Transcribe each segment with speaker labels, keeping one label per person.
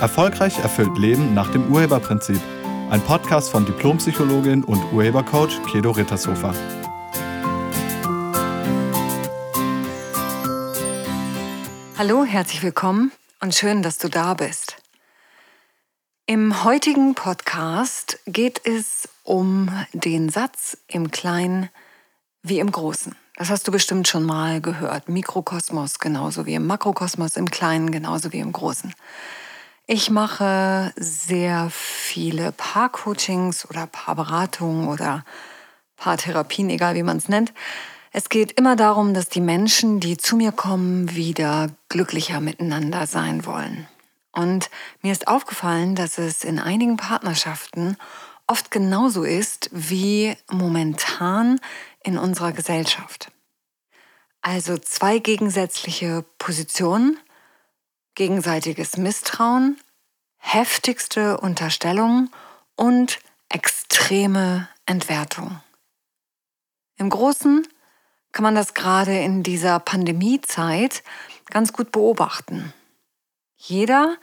Speaker 1: Erfolgreich erfüllt Leben nach dem Urheberprinzip. Ein Podcast von Diplompsychologin und Urhebercoach Kedo Rittershofer.
Speaker 2: Hallo, herzlich willkommen und schön, dass du da bist. Im heutigen Podcast geht es um den Satz im Kleinen wie im Großen. Das hast du bestimmt schon mal gehört. Mikrokosmos genauso wie im Makrokosmos, im Kleinen genauso wie im Großen. Ich mache sehr viele Paarcoachings oder Paarberatungen oder Paartherapien, egal wie man es nennt. Es geht immer darum, dass die Menschen, die zu mir kommen, wieder glücklicher miteinander sein wollen. Und mir ist aufgefallen, dass es in einigen Partnerschaften oft genauso ist wie momentan in unserer Gesellschaft. Also zwei gegensätzliche Positionen, gegenseitiges Misstrauen, heftigste Unterstellung und extreme Entwertung. Im Großen kann man das gerade in dieser Pandemiezeit ganz gut beobachten. Jeder,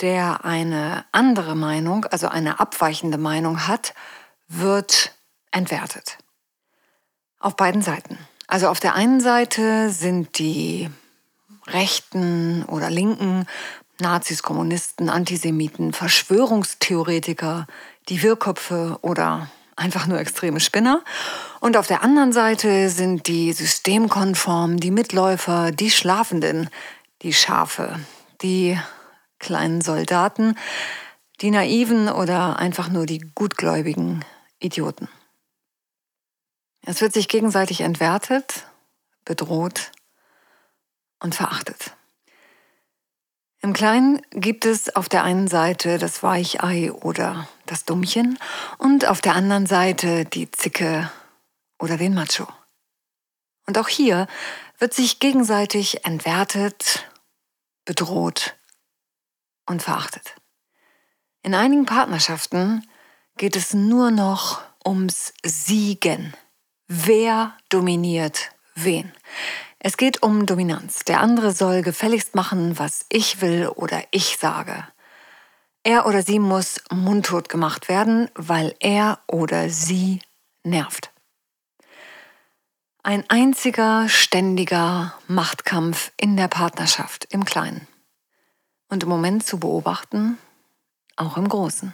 Speaker 2: der eine andere Meinung, also eine abweichende Meinung hat, wird entwertet. Auf beiden Seiten. Also auf der einen Seite sind die Rechten oder Linken, Nazis, Kommunisten, Antisemiten, Verschwörungstheoretiker, die Wirrköpfe oder einfach nur extreme Spinner. Und auf der anderen Seite sind die Systemkonformen, die Mitläufer, die Schlafenden, die Schafe, die kleinen Soldaten, die naiven oder einfach nur die gutgläubigen Idioten. Es wird sich gegenseitig entwertet, bedroht und verachtet. Im Kleinen gibt es auf der einen Seite das Weichei oder das Dummchen und auf der anderen Seite die Zicke oder den Macho. Und auch hier wird sich gegenseitig entwertet, bedroht und verachtet. In einigen Partnerschaften geht es nur noch ums Siegen. Wer dominiert wen? Es geht um Dominanz. Der andere soll gefälligst machen, was ich will oder ich sage. Er oder sie muss mundtot gemacht werden, weil er oder sie nervt. Ein einziger ständiger Machtkampf in der Partnerschaft im Kleinen. Und im Moment zu beobachten, auch im Großen.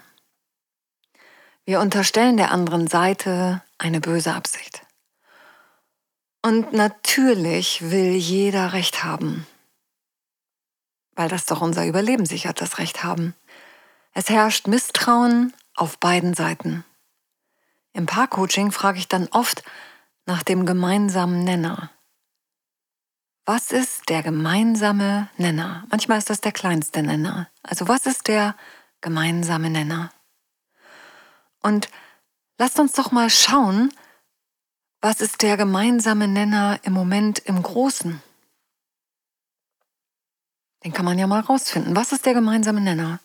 Speaker 2: Wir unterstellen der anderen Seite eine böse Absicht. Und natürlich will jeder Recht haben, weil das doch unser Überleben sichert, das Recht haben. Es herrscht Misstrauen auf beiden Seiten. Im Paarcoaching frage ich dann oft nach dem gemeinsamen Nenner. Was ist der gemeinsame Nenner? Manchmal ist das der kleinste Nenner. Also was ist der gemeinsame Nenner? Und lasst uns doch mal schauen, was ist der gemeinsame Nenner im Moment im Großen? Den kann man ja mal rausfinden. Was ist der gemeinsame Nenner?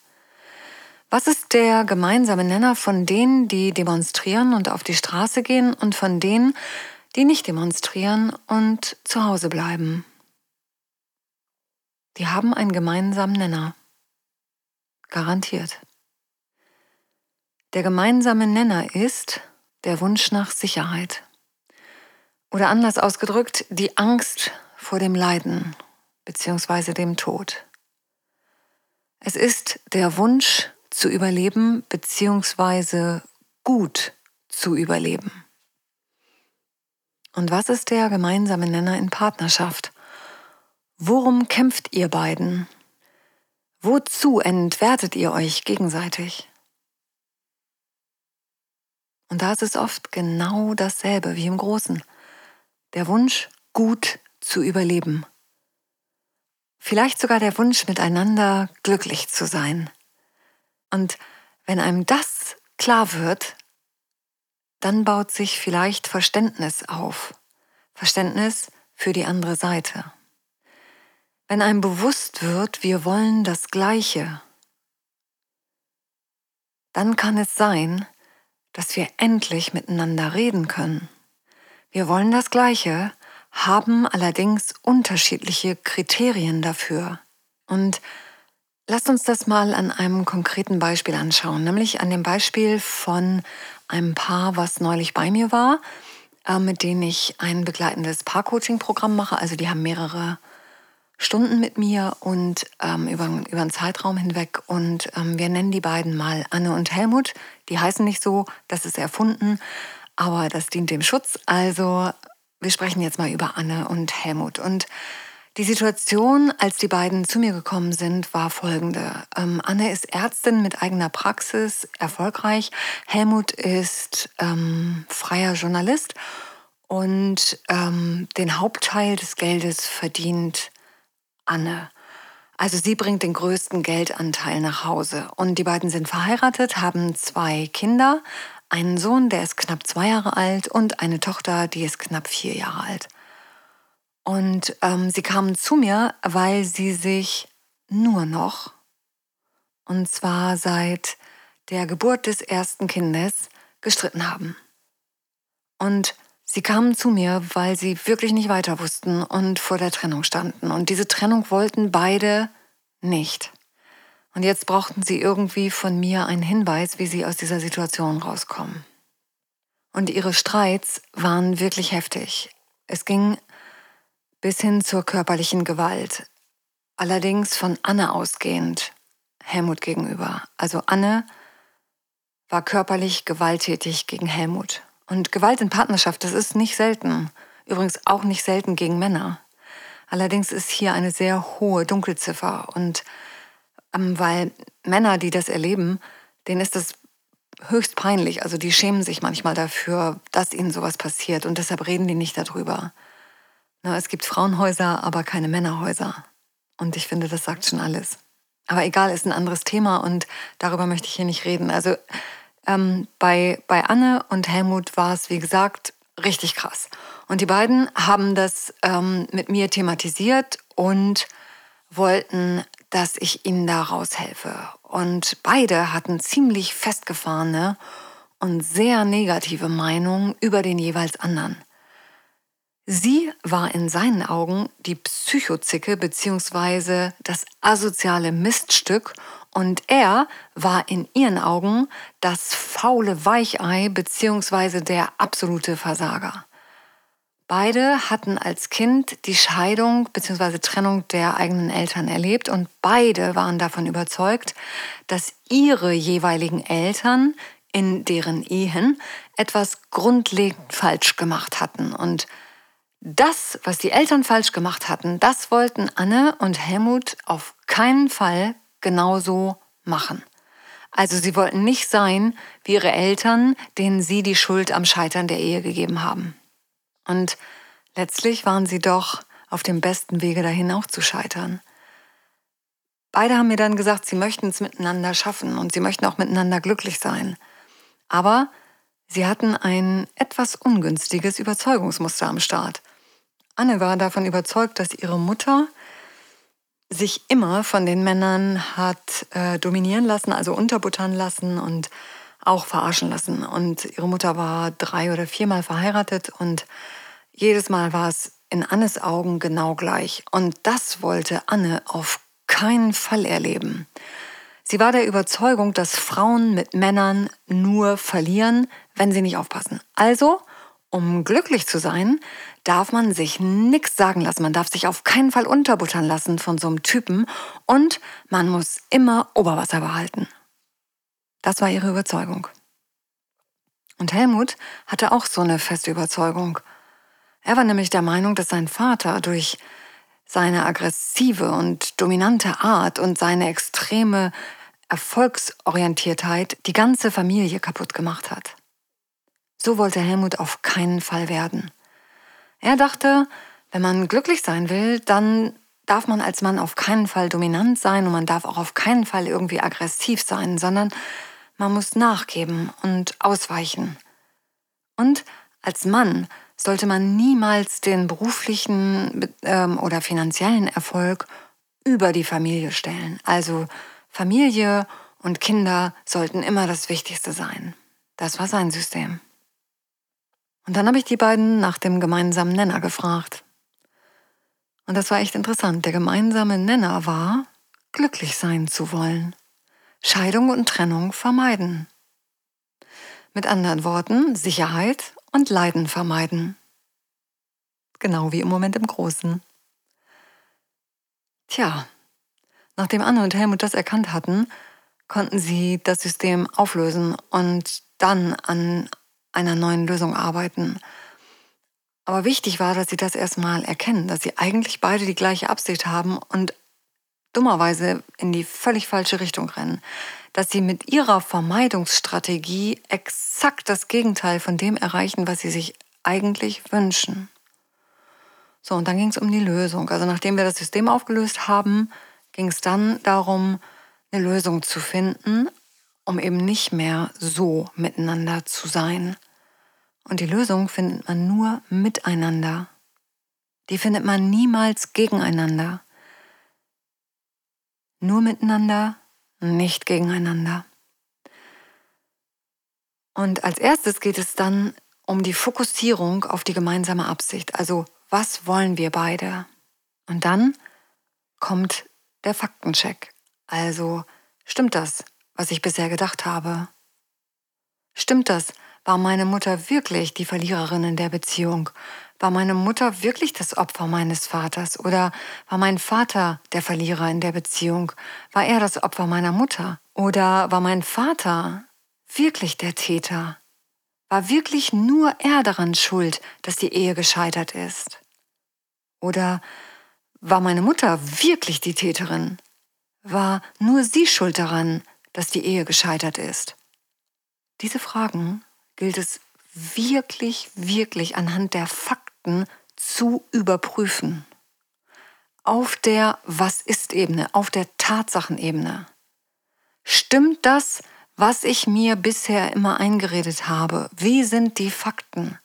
Speaker 2: Was ist der gemeinsame Nenner von denen, die demonstrieren und auf die Straße gehen und von denen, die nicht demonstrieren und zu Hause bleiben? Die haben einen gemeinsamen Nenner. Garantiert. Der gemeinsame Nenner ist der Wunsch nach Sicherheit. Oder anders ausgedrückt, die Angst vor dem Leiden bzw. dem Tod. Es ist der Wunsch zu überleben bzw. gut zu überleben. Und was ist der gemeinsame Nenner in Partnerschaft? Worum kämpft ihr beiden? Wozu entwertet ihr euch gegenseitig? Und da ist es oft genau dasselbe wie im Großen der Wunsch, gut zu überleben. Vielleicht sogar der Wunsch, miteinander glücklich zu sein. Und wenn einem das klar wird, dann baut sich vielleicht Verständnis auf. Verständnis für die andere Seite. Wenn einem bewusst wird, wir wollen das Gleiche, dann kann es sein, dass wir endlich miteinander reden können. Wir wollen das Gleiche, haben allerdings unterschiedliche Kriterien dafür. Und Lasst uns das mal an einem konkreten Beispiel anschauen, nämlich an dem Beispiel von einem Paar, was neulich bei mir war, äh, mit denen ich ein begleitendes Paar-Coaching-Programm mache. Also die haben mehrere Stunden mit mir und ähm, über, über einen Zeitraum hinweg. Und ähm, wir nennen die beiden mal Anne und Helmut. Die heißen nicht so, das ist erfunden, aber das dient dem Schutz. Also wir sprechen jetzt mal über Anne und Helmut. Und die Situation, als die beiden zu mir gekommen sind, war folgende. Ähm, Anne ist Ärztin mit eigener Praxis, erfolgreich. Helmut ist ähm, freier Journalist und ähm, den Hauptteil des Geldes verdient Anne. Also sie bringt den größten Geldanteil nach Hause. Und die beiden sind verheiratet, haben zwei Kinder, einen Sohn, der ist knapp zwei Jahre alt und eine Tochter, die ist knapp vier Jahre alt. Und ähm, sie kamen zu mir, weil sie sich nur noch, und zwar seit der Geburt des ersten Kindes, gestritten haben. Und sie kamen zu mir, weil sie wirklich nicht weiter wussten und vor der Trennung standen. Und diese Trennung wollten beide nicht. Und jetzt brauchten sie irgendwie von mir einen Hinweis, wie sie aus dieser Situation rauskommen. Und ihre Streits waren wirklich heftig. Es ging bis hin zur körperlichen Gewalt. Allerdings von Anne ausgehend Helmut gegenüber. Also Anne war körperlich gewalttätig gegen Helmut. Und Gewalt in Partnerschaft, das ist nicht selten. Übrigens auch nicht selten gegen Männer. Allerdings ist hier eine sehr hohe Dunkelziffer. Und weil Männer, die das erleben, denen ist das höchst peinlich. Also die schämen sich manchmal dafür, dass ihnen sowas passiert. Und deshalb reden die nicht darüber. Es gibt Frauenhäuser, aber keine Männerhäuser. Und ich finde, das sagt schon alles. Aber egal, ist ein anderes Thema und darüber möchte ich hier nicht reden. Also ähm, bei, bei Anne und Helmut war es, wie gesagt, richtig krass. Und die beiden haben das ähm, mit mir thematisiert und wollten, dass ich ihnen da raushelfe. Und beide hatten ziemlich festgefahrene und sehr negative Meinungen über den jeweils anderen. Sie war in seinen Augen die Psychozicke bzw. das asoziale Miststück und er war in ihren Augen das faule Weichei bzw. der absolute Versager. Beide hatten als Kind die Scheidung bzw. Trennung der eigenen Eltern erlebt und beide waren davon überzeugt, dass ihre jeweiligen Eltern in deren Ehen etwas grundlegend falsch gemacht hatten und das, was die Eltern falsch gemacht hatten, das wollten Anne und Helmut auf keinen Fall genauso machen. Also sie wollten nicht sein wie ihre Eltern, denen sie die Schuld am Scheitern der Ehe gegeben haben. Und letztlich waren sie doch auf dem besten Wege dahin auch zu scheitern. Beide haben mir dann gesagt, sie möchten es miteinander schaffen und sie möchten auch miteinander glücklich sein. Aber sie hatten ein etwas ungünstiges Überzeugungsmuster am Start. Anne war davon überzeugt, dass ihre Mutter sich immer von den Männern hat äh, dominieren lassen, also unterbuttern lassen und auch verarschen lassen. Und ihre Mutter war drei oder viermal verheiratet und jedes Mal war es in Annes Augen genau gleich. Und das wollte Anne auf keinen Fall erleben. Sie war der Überzeugung, dass Frauen mit Männern nur verlieren, wenn sie nicht aufpassen. Also, um glücklich zu sein, darf man sich nichts sagen lassen. Man darf sich auf keinen Fall unterbuttern lassen von so einem Typen und man muss immer Oberwasser behalten. Das war ihre Überzeugung. Und Helmut hatte auch so eine feste Überzeugung. Er war nämlich der Meinung, dass sein Vater durch seine aggressive und dominante Art und seine extreme Erfolgsorientiertheit die ganze Familie kaputt gemacht hat. So wollte Helmut auf keinen Fall werden. Er dachte, wenn man glücklich sein will, dann darf man als Mann auf keinen Fall dominant sein und man darf auch auf keinen Fall irgendwie aggressiv sein, sondern man muss nachgeben und ausweichen. Und als Mann sollte man niemals den beruflichen ähm, oder finanziellen Erfolg über die Familie stellen. Also Familie und Kinder sollten immer das Wichtigste sein. Das war sein System. Und dann habe ich die beiden nach dem gemeinsamen Nenner gefragt. Und das war echt interessant. Der gemeinsame Nenner war, glücklich sein zu wollen. Scheidung und Trennung vermeiden. Mit anderen Worten, Sicherheit und Leiden vermeiden. Genau wie im Moment im Großen. Tja, nachdem Anne und Helmut das erkannt hatten, konnten sie das System auflösen und dann an einer neuen Lösung arbeiten. Aber wichtig war, dass sie das erstmal erkennen, dass sie eigentlich beide die gleiche Absicht haben und dummerweise in die völlig falsche Richtung rennen. Dass sie mit ihrer Vermeidungsstrategie exakt das Gegenteil von dem erreichen, was sie sich eigentlich wünschen. So, und dann ging es um die Lösung. Also nachdem wir das System aufgelöst haben, ging es dann darum, eine Lösung zu finden, um eben nicht mehr so miteinander zu sein. Und die Lösung findet man nur miteinander. Die findet man niemals gegeneinander. Nur miteinander, nicht gegeneinander. Und als erstes geht es dann um die Fokussierung auf die gemeinsame Absicht. Also was wollen wir beide? Und dann kommt der Faktencheck. Also, stimmt das, was ich bisher gedacht habe? Stimmt das? War meine Mutter wirklich die Verliererin in der Beziehung? War meine Mutter wirklich das Opfer meines Vaters? Oder war mein Vater der Verlierer in der Beziehung? War er das Opfer meiner Mutter? Oder war mein Vater wirklich der Täter? War wirklich nur er daran schuld, dass die Ehe gescheitert ist? Oder war meine Mutter wirklich die Täterin? War nur sie schuld daran, dass die Ehe gescheitert ist? Diese Fragen gilt es wirklich, wirklich anhand der Fakten zu überprüfen. Auf der Was ist Ebene, auf der Tatsachenebene. Stimmt das, was ich mir bisher immer eingeredet habe? Wie sind die Fakten?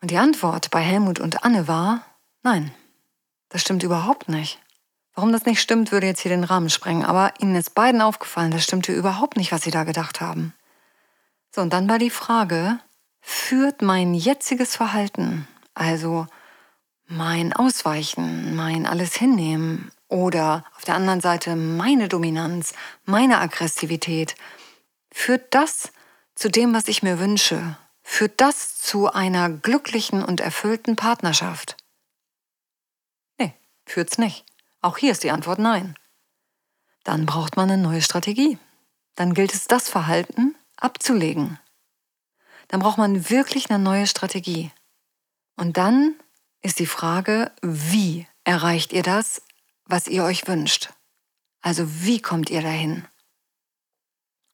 Speaker 2: Und die Antwort bei Helmut und Anne war, nein, das stimmt überhaupt nicht. Warum das nicht stimmt, würde jetzt hier den Rahmen sprengen, aber ihnen ist beiden aufgefallen, das stimmte überhaupt nicht, was sie da gedacht haben. So, und dann war die Frage, führt mein jetziges Verhalten, also mein Ausweichen, mein alles hinnehmen oder auf der anderen Seite meine Dominanz, meine Aggressivität, führt das zu dem, was ich mir wünsche, Führt das zu einer glücklichen und erfüllten Partnerschaft? Nee, führt's nicht. Auch hier ist die Antwort nein. Dann braucht man eine neue Strategie. Dann gilt es, das Verhalten abzulegen. Dann braucht man wirklich eine neue Strategie. Und dann ist die Frage, wie erreicht ihr das, was ihr euch wünscht? Also wie kommt ihr dahin?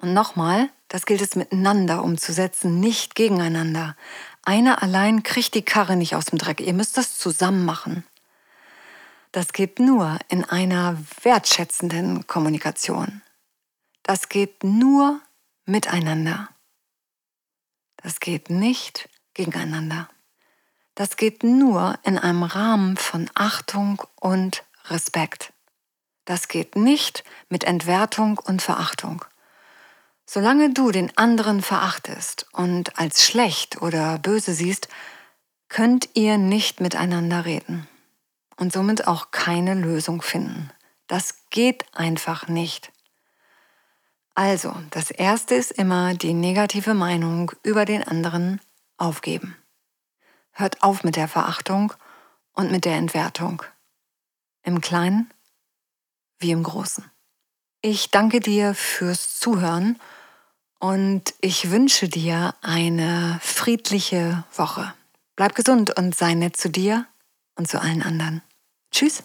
Speaker 2: Und nochmal, das gilt es miteinander umzusetzen, nicht gegeneinander. Einer allein kriegt die Karre nicht aus dem Dreck. Ihr müsst das zusammen machen. Das geht nur in einer wertschätzenden Kommunikation. Das geht nur miteinander. Das geht nicht gegeneinander. Das geht nur in einem Rahmen von Achtung und Respekt. Das geht nicht mit Entwertung und Verachtung. Solange du den anderen verachtest und als schlecht oder böse siehst, könnt ihr nicht miteinander reden und somit auch keine Lösung finden. Das geht einfach nicht. Also, das Erste ist immer die negative Meinung über den anderen aufgeben. Hört auf mit der Verachtung und mit der Entwertung. Im Kleinen wie im Großen. Ich danke dir fürs Zuhören und ich wünsche dir eine friedliche Woche. Bleib gesund und sei nett zu dir und zu allen anderen. Tschüss.